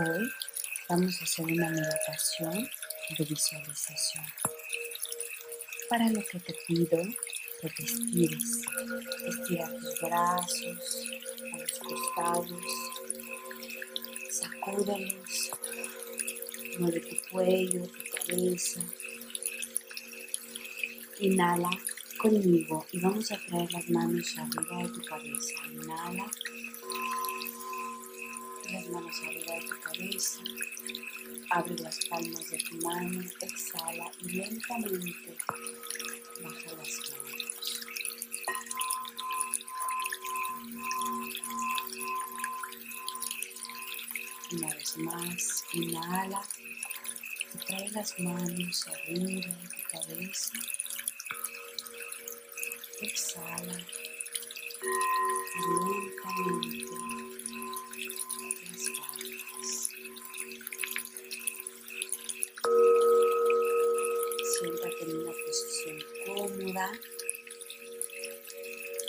Hoy vamos a hacer una meditación de visualización. Para lo que te pido que te estires, estira tus brazos a los costados, sacúdalos, mueve tu cuello, tu cabeza. Inhala conmigo y vamos a traer las manos arriba de tu cabeza. Inhala las manos arriba de tu cabeza, abre las palmas de tu mano, exhala y lentamente baja las manos. Una vez más, inhala y trae las manos arriba de tu cabeza. Exhala lentamente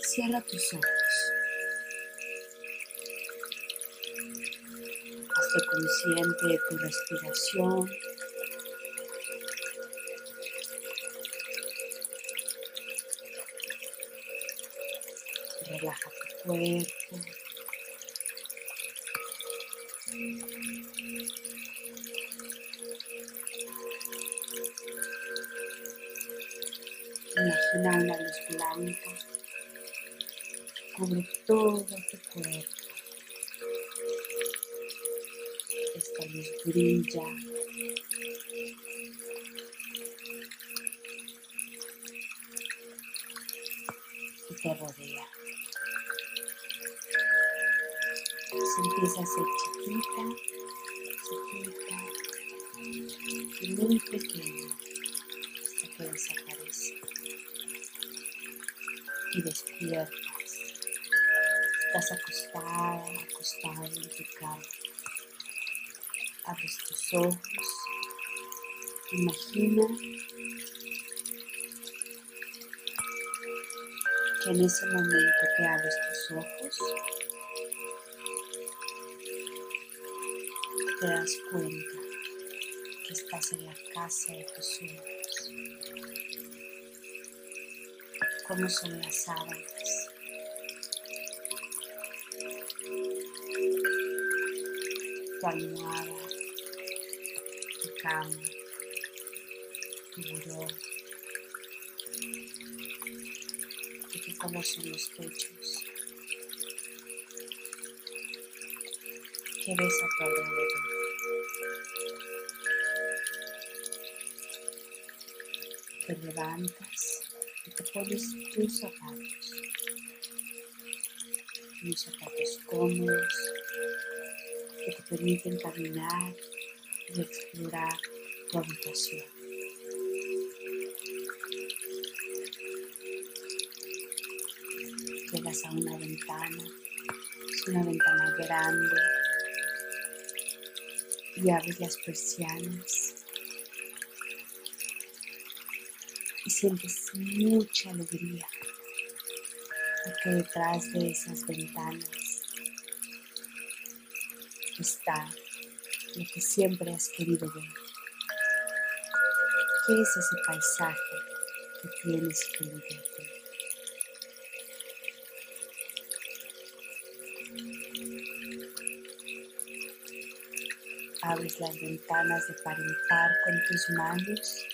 Cierra tus ojos. Hazte consciente de tu respiración. Relaja tu cuerpo. Cuerpo. Esta luz brilla. Y te rodea. Se empieza a ser chiquita, chiquita y muy pequeña hasta que desaparece. Y despierta. Estás acostada, acostado en. Abres tus ojos. Imagina que en ese momento que abres tus ojos, te das cuenta que estás en la casa de tus sueños. ¿Cómo son las sábanas? Tu almohada, tu cama, tu buró, y que cómo son los techos, que ves a tu. Te levantas y te pones tus zapatos, unos zapatos cómodos, que te permiten caminar y explorar tu habitación. Llegas a una ventana, es una ventana grande y abres las persianas y sientes mucha alegría porque detrás de esas ventanas está lo que siempre has querido ver. ¿Qué es ese paisaje que tienes frente a? Abres las ventanas de par con tus manos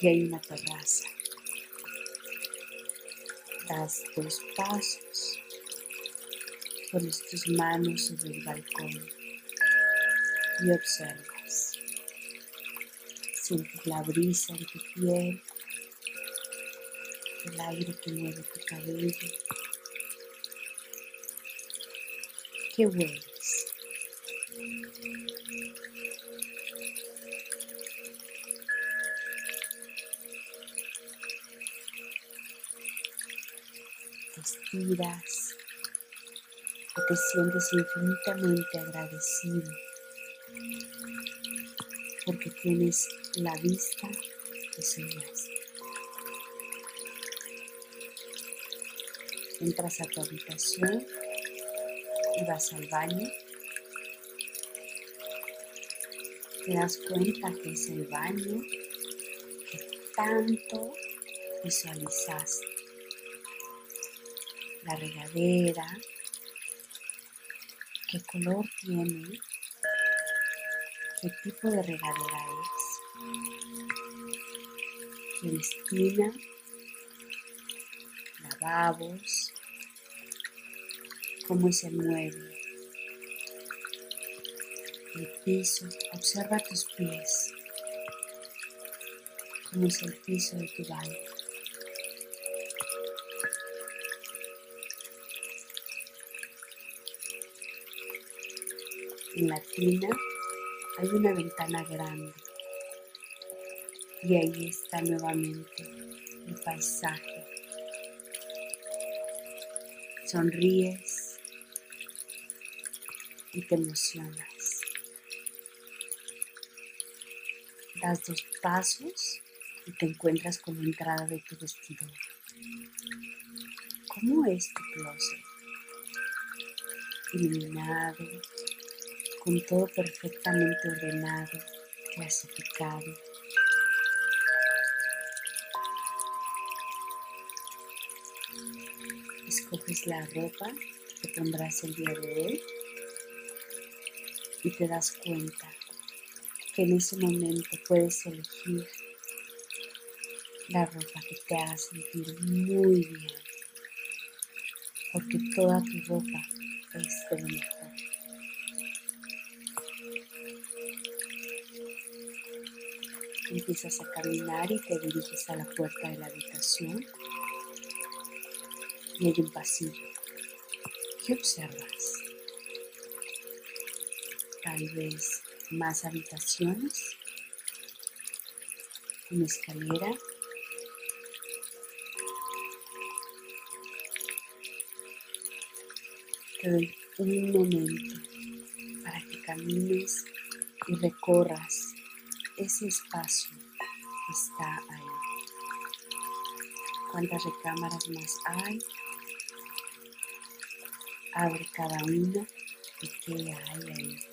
y hay una terraza. Das dos pasos Pones tus manos sobre el balcón y observas. Sientes la brisa en tu piel, el aire que mueve tu cabello. ¿Qué hueles? Respiras o te sientes infinitamente agradecido porque tienes la vista que soñaste. Entras a tu habitación y vas al baño. Te das cuenta que es el baño que tanto visualizaste. La regadera, qué color tiene, qué tipo de regadera es. Tienes tina, lavabos, cómo es el mueble, el piso, observa tus pies, cómo es el piso de tu baño. En la tina hay una ventana grande y ahí está nuevamente el paisaje. Sonríes y te emocionas. Das dos pasos y te encuentras con la entrada de tu vestidor. ¿Cómo es tu closet? Iluminado, con todo perfectamente ordenado, clasificado. Escoges la ropa que pondrás el día de hoy y te das cuenta que en ese momento puedes elegir la ropa que te haga sentir muy bien, porque toda tu ropa es de. Empiezas a caminar y te diriges a la puerta de la habitación y hay un pasillo. ¿Qué observas? Tal vez más habitaciones, una escalera. Te doy un momento para que camines y recorras ese espacio está ahí. ¿Cuántas recámaras más hay? Abre cada una y qué hay ahí.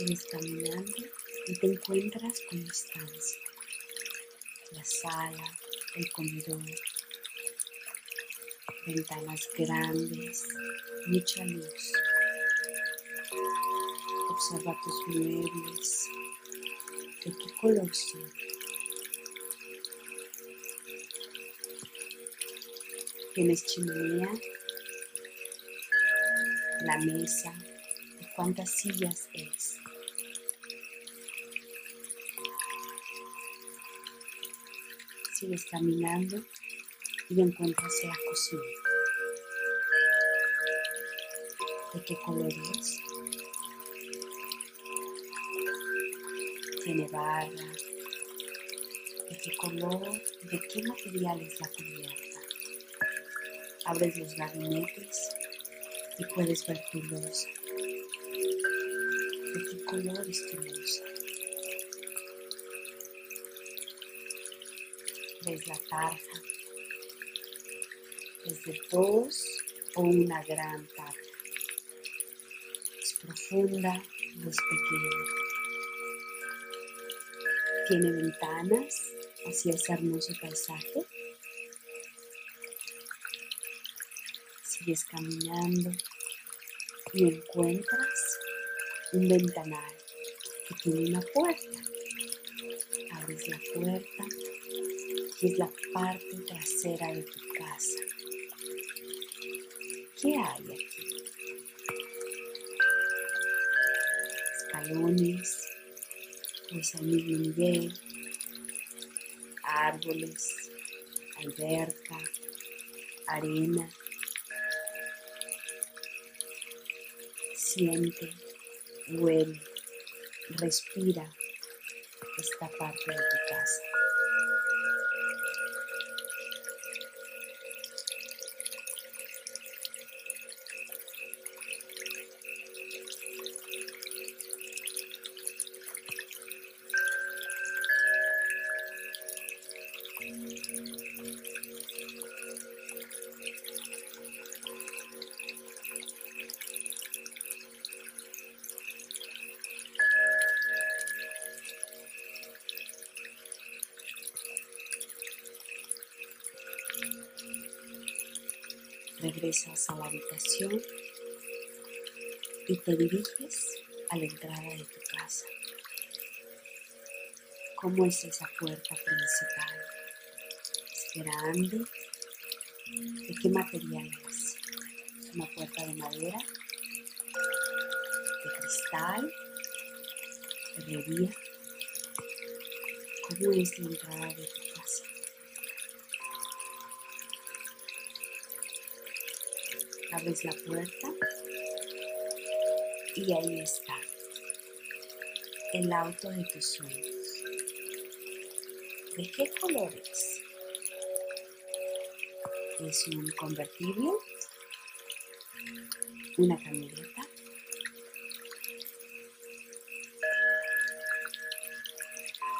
Sigues caminando y te encuentras con la estancia, la sala, el comedor, ventanas grandes, mucha luz. Observa tus muebles, de qué color son. Tienes chimenea, la mesa, cuántas sillas es. Sigues caminando y encuentras la cocina. ¿De qué color es? Tiene barra. ¿De qué color? ¿De qué material es la cubierta? Abres los gabinetes y puedes ver tu losa. ¿De qué color es tu losa? ¿Ves la tarja? ¿Es de dos o una gran tarja? Es profunda, luz pequeña. Tiene ventanas hacia ese hermoso paisaje. Sigues caminando y encuentras un ventanal que tiene una puerta. Abres la puerta y es la parte trasera de tu casa. ¿Qué hay aquí? Escalones, pues al mismo nivel, árboles, alberca, arena. Siente, huele, respira esta parte de tu casa. Regresas a la habitación y te diriges a la entrada de tu casa. ¿Cómo es esa puerta principal? ¿Es grande? ¿De qué material es? ¿Es una puerta de madera? ¿De cristal? ¿De herrería? ¿Cómo es la entrada de tu Abres la puerta y ahí está el auto de tus sueños. ¿De qué color es? ¿Es un convertible? ¿Una camioneta?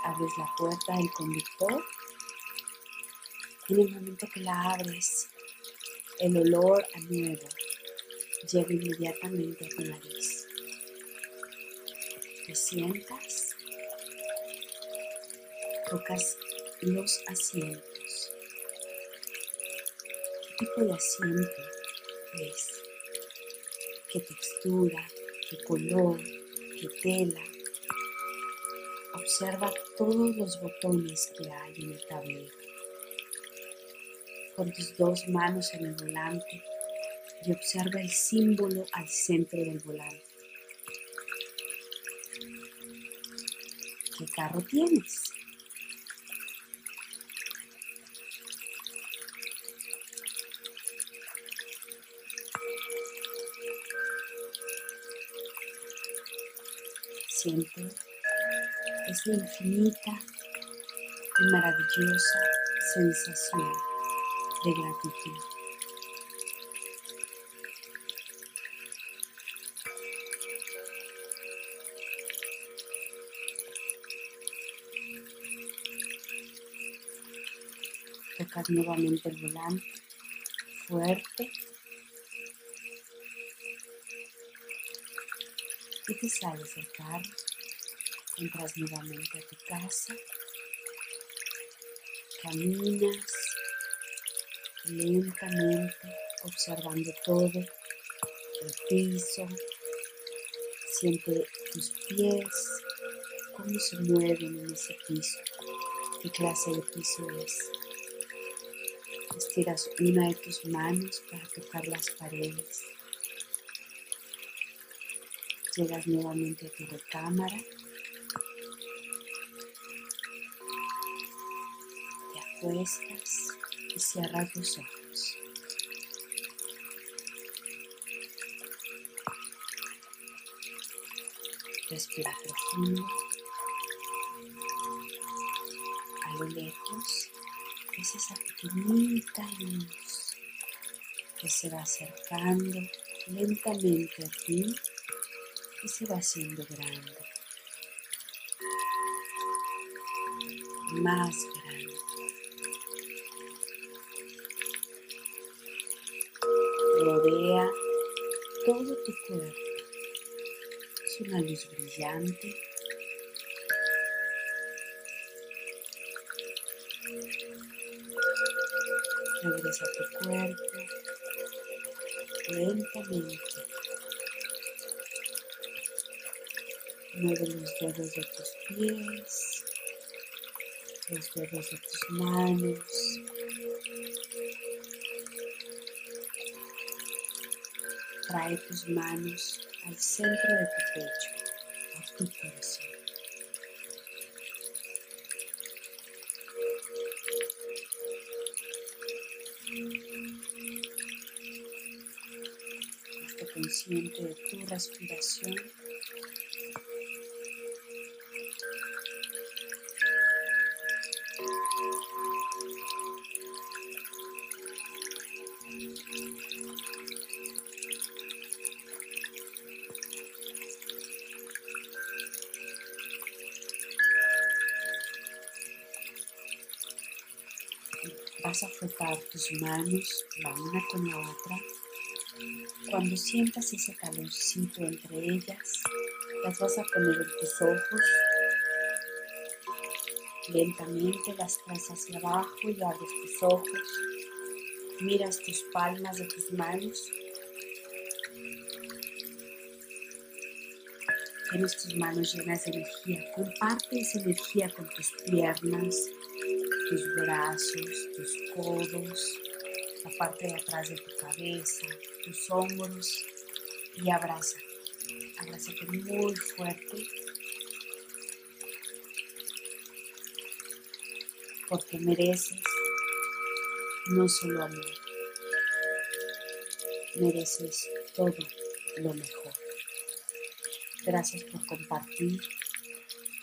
Abres la puerta del conductor. En el momento que la abres, el olor a nuevo llega inmediatamente a tu nariz. Te sientas, tocas los asientos. ¿Qué tipo de asiento es? ¿Qué textura? ¿Qué color? ¿Qué tela? Observa todos los botones que hay en el tablero. Con tus dos manos en el volante y observa el símbolo al centro del volante. ¿Qué carro tienes? Siente esa infinita y maravillosa sensación de gratitud. Tocas nuevamente el volante fuerte. Y te sales del carro, entras nuevamente a tu casa, caminas lentamente observando todo, el piso, siente tus pies, cómo se mueven en ese piso, qué clase de piso es. Estiras una de tus manos para tocar las paredes. Llegas nuevamente a tu recámara. Te acuestas y cierras los ojos. Respira profundo. A lo lejos es esa pequeñita luz que se va acercando lentamente a ti y se va haciendo grande. Más grande. Rodea todo tu cuerpo. sientes una luz brillante. Regresa a tu cuerpo lentamente. Mueve los dedos de tus pies, los dedos de tus manos. Trae tus manos al centro de tu pecho, a tu corazón. Esté consciente de tu respiración. Vas a frotar tus manos la una con la otra. Cuando sientas ese calorcito entre ellas, las vas a poner en tus ojos. Lentamente las traes hacia abajo y abres tus ojos. Miras tus palmas de tus manos. Tienes tus manos llenas de energía. Comparte esa energía con tus piernas, tus brazos, tus codos, la parte de atrás de tu cabeza, tus hombros y abraza. Abrázate muy fuerte porque mereces no solo amor, mereces todo lo mejor. Gracias por compartir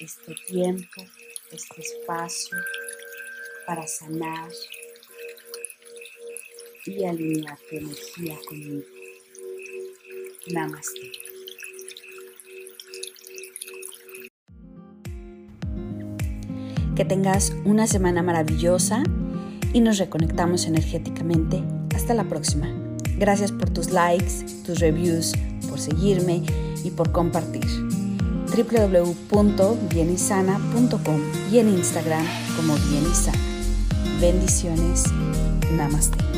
este tiempo, este espacio para sanar y alinear tu energía conmigo. Namaste. Que tengas una semana maravillosa y nos reconectamos energéticamente. Hasta la próxima. Gracias por tus likes, tus reviews, por seguirme y por compartir www.bienisana.com y en Instagram como Bienisana. Bendiciones. Namaste.